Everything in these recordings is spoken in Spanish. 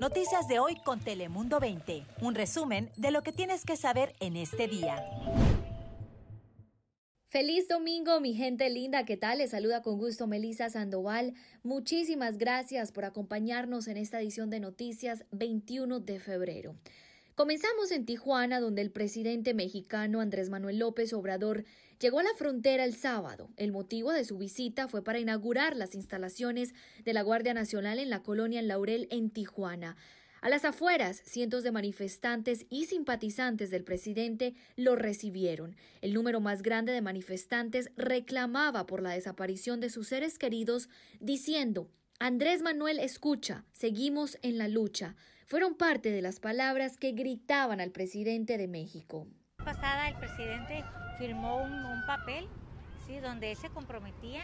Noticias de hoy con Telemundo 20. Un resumen de lo que tienes que saber en este día. Feliz domingo, mi gente linda, ¿qué tal? Les saluda con gusto Melisa Sandoval. Muchísimas gracias por acompañarnos en esta edición de Noticias 21 de febrero. Comenzamos en Tijuana, donde el presidente mexicano Andrés Manuel López Obrador llegó a la frontera el sábado. El motivo de su visita fue para inaugurar las instalaciones de la Guardia Nacional en la colonia Laurel, en Tijuana. A las afueras, cientos de manifestantes y simpatizantes del presidente lo recibieron. El número más grande de manifestantes reclamaba por la desaparición de sus seres queridos, diciendo Andrés Manuel escucha, seguimos en la lucha. Fueron parte de las palabras que gritaban al presidente de México. Pasada el presidente firmó un, papel, sí, donde se comprometía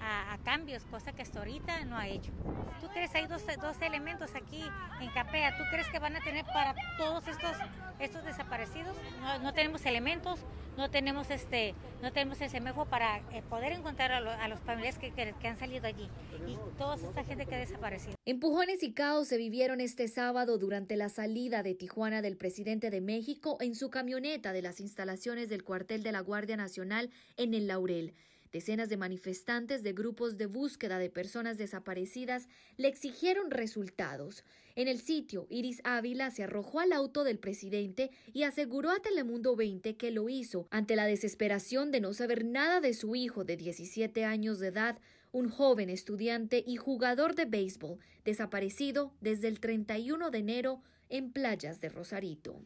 a, cambios, cosa que hasta ahorita no ha hecho. ¿Tú crees hay dos, dos elementos aquí en Capea? ¿Tú crees que van a tener para todos estos, estos desaparecidos? No, no tenemos elementos, no tenemos este, no tenemos el semejo para eh, poder encontrar a, los familiares que, que, han salido allí y toda esta gente que ha desaparecido. Empujones y caos se vivieron este sábado durante la salida de Tijuana del presidente de México en su camioneta de las instalaciones del cuartel de la Guardia Nacional en el Laurel. Decenas de manifestantes de grupos de búsqueda de personas desaparecidas le exigieron resultados. En el sitio, Iris Ávila se arrojó al auto del presidente y aseguró a Telemundo 20 que lo hizo ante la desesperación de no saber nada de su hijo de 17 años de edad, un joven estudiante y jugador de béisbol, desaparecido desde el 31 de enero en playas de Rosarito.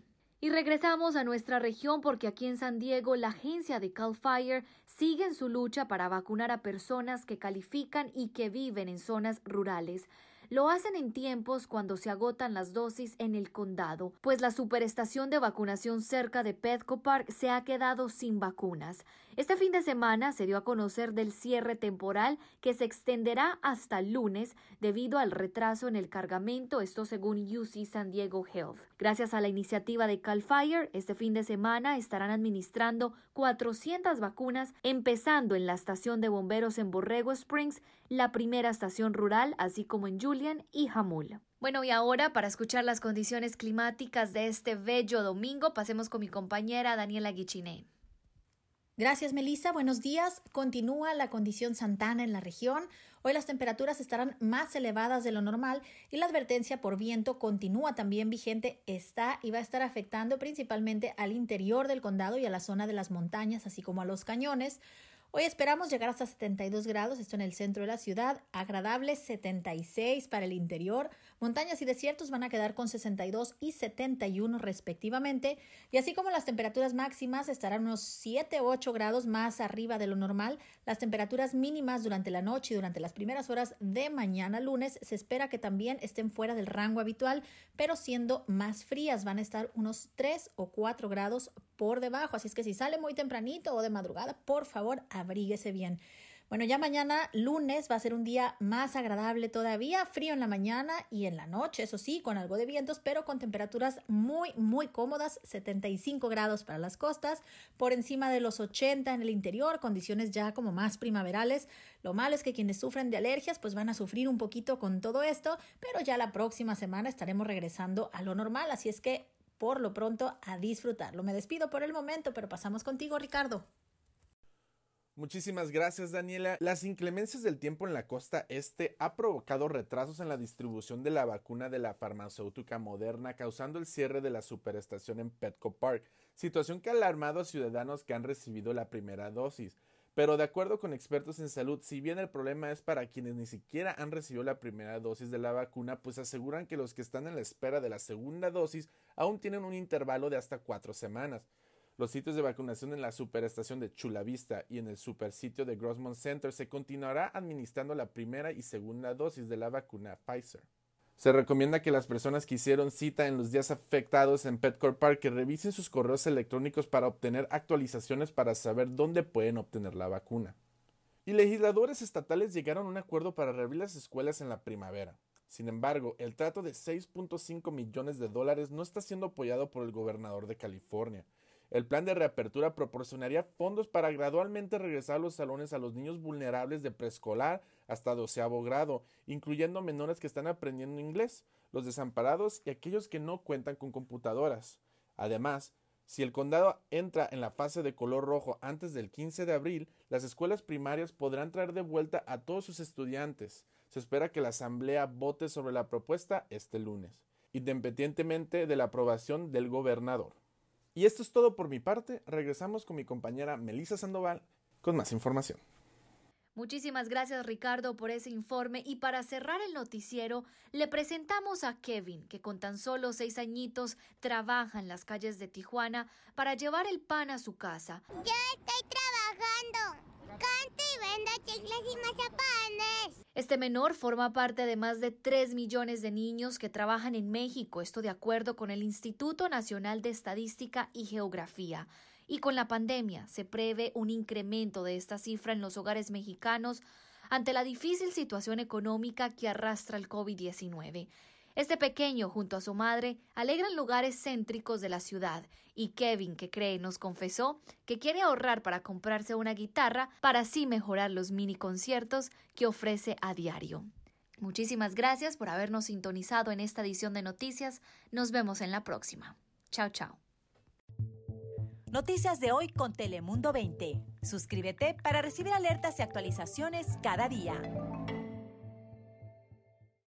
Y regresamos a nuestra región porque aquí en San Diego la agencia de Cal Fire sigue en su lucha para vacunar a personas que califican y que viven en zonas rurales. Lo hacen en tiempos cuando se agotan las dosis en el condado, pues la superestación de vacunación cerca de Petco Park se ha quedado sin vacunas. Este fin de semana se dio a conocer del cierre temporal que se extenderá hasta el lunes debido al retraso en el cargamento, esto según UC San Diego Health. Gracias a la iniciativa de Cal Fire, este fin de semana estarán administrando 400 vacunas, empezando en la estación de bomberos en Borrego Springs, la primera estación rural, así como en y Hamul. Bueno, y ahora para escuchar las condiciones climáticas de este bello domingo, pasemos con mi compañera Daniela Guichiné. Gracias, Melissa. Buenos días. Continúa la condición santana en la región. Hoy las temperaturas estarán más elevadas de lo normal y la advertencia por viento continúa también vigente. Está y va a estar afectando principalmente al interior del condado y a la zona de las montañas, así como a los cañones. Hoy esperamos llegar hasta 72 grados, esto en el centro de la ciudad, agradable 76 para el interior, montañas y desiertos van a quedar con 62 y 71 respectivamente, y así como las temperaturas máximas estarán unos 7 o 8 grados más arriba de lo normal, las temperaturas mínimas durante la noche y durante las primeras horas de mañana lunes se espera que también estén fuera del rango habitual, pero siendo más frías, van a estar unos 3 o 4 grados por debajo. Así es que si sale muy tempranito o de madrugada, por favor, abríguese bien. Bueno, ya mañana lunes va a ser un día más agradable todavía, frío en la mañana y en la noche, eso sí, con algo de vientos, pero con temperaturas muy, muy cómodas, 75 grados para las costas, por encima de los 80 en el interior, condiciones ya como más primaverales. Lo malo es que quienes sufren de alergias pues van a sufrir un poquito con todo esto, pero ya la próxima semana estaremos regresando a lo normal, así es que por lo pronto a disfrutarlo. Me despido por el momento, pero pasamos contigo, Ricardo. Muchísimas gracias Daniela. Las inclemencias del tiempo en la costa este ha provocado retrasos en la distribución de la vacuna de la farmacéutica moderna, causando el cierre de la superestación en Petco Park, situación que ha alarmado a ciudadanos que han recibido la primera dosis. Pero de acuerdo con expertos en salud, si bien el problema es para quienes ni siquiera han recibido la primera dosis de la vacuna, pues aseguran que los que están en la espera de la segunda dosis aún tienen un intervalo de hasta cuatro semanas. Los sitios de vacunación en la superestación de Chula Vista y en el supersitio de Grossmont Center se continuará administrando la primera y segunda dosis de la vacuna Pfizer. Se recomienda que las personas que hicieron cita en los días afectados en Petcore Park que revisen sus correos electrónicos para obtener actualizaciones para saber dónde pueden obtener la vacuna. Y legisladores estatales llegaron a un acuerdo para reabrir las escuelas en la primavera. Sin embargo, el trato de 6.5 millones de dólares no está siendo apoyado por el gobernador de California, el plan de reapertura proporcionaría fondos para gradualmente regresar a los salones a los niños vulnerables de preescolar hasta doceavo grado, incluyendo menores que están aprendiendo inglés. los desamparados y aquellos que no cuentan con computadoras. Además, si el condado entra en la fase de color rojo antes del 15 de abril, las escuelas primarias podrán traer de vuelta a todos sus estudiantes. Se espera que la Asamblea vote sobre la propuesta este lunes, independientemente de la aprobación del gobernador. Y esto es todo por mi parte. Regresamos con mi compañera Melissa Sandoval con más información. Muchísimas gracias Ricardo por ese informe y para cerrar el noticiero le presentamos a Kevin que con tan solo seis añitos trabaja en las calles de Tijuana para llevar el pan a su casa. Yo estoy trabajando. Y vendo chicles y mazapanes. Este menor forma parte de más de 3 millones de niños que trabajan en México, esto de acuerdo con el Instituto Nacional de Estadística y Geografía. Y con la pandemia se prevé un incremento de esta cifra en los hogares mexicanos ante la difícil situación económica que arrastra el COVID-19. Este pequeño, junto a su madre, alegran lugares céntricos de la ciudad y Kevin, que cree, nos confesó que quiere ahorrar para comprarse una guitarra para así mejorar los mini conciertos que ofrece a diario. Muchísimas gracias por habernos sintonizado en esta edición de noticias. Nos vemos en la próxima. Chao, chao. Noticias de hoy con Telemundo 20. Suscríbete para recibir alertas y actualizaciones cada día.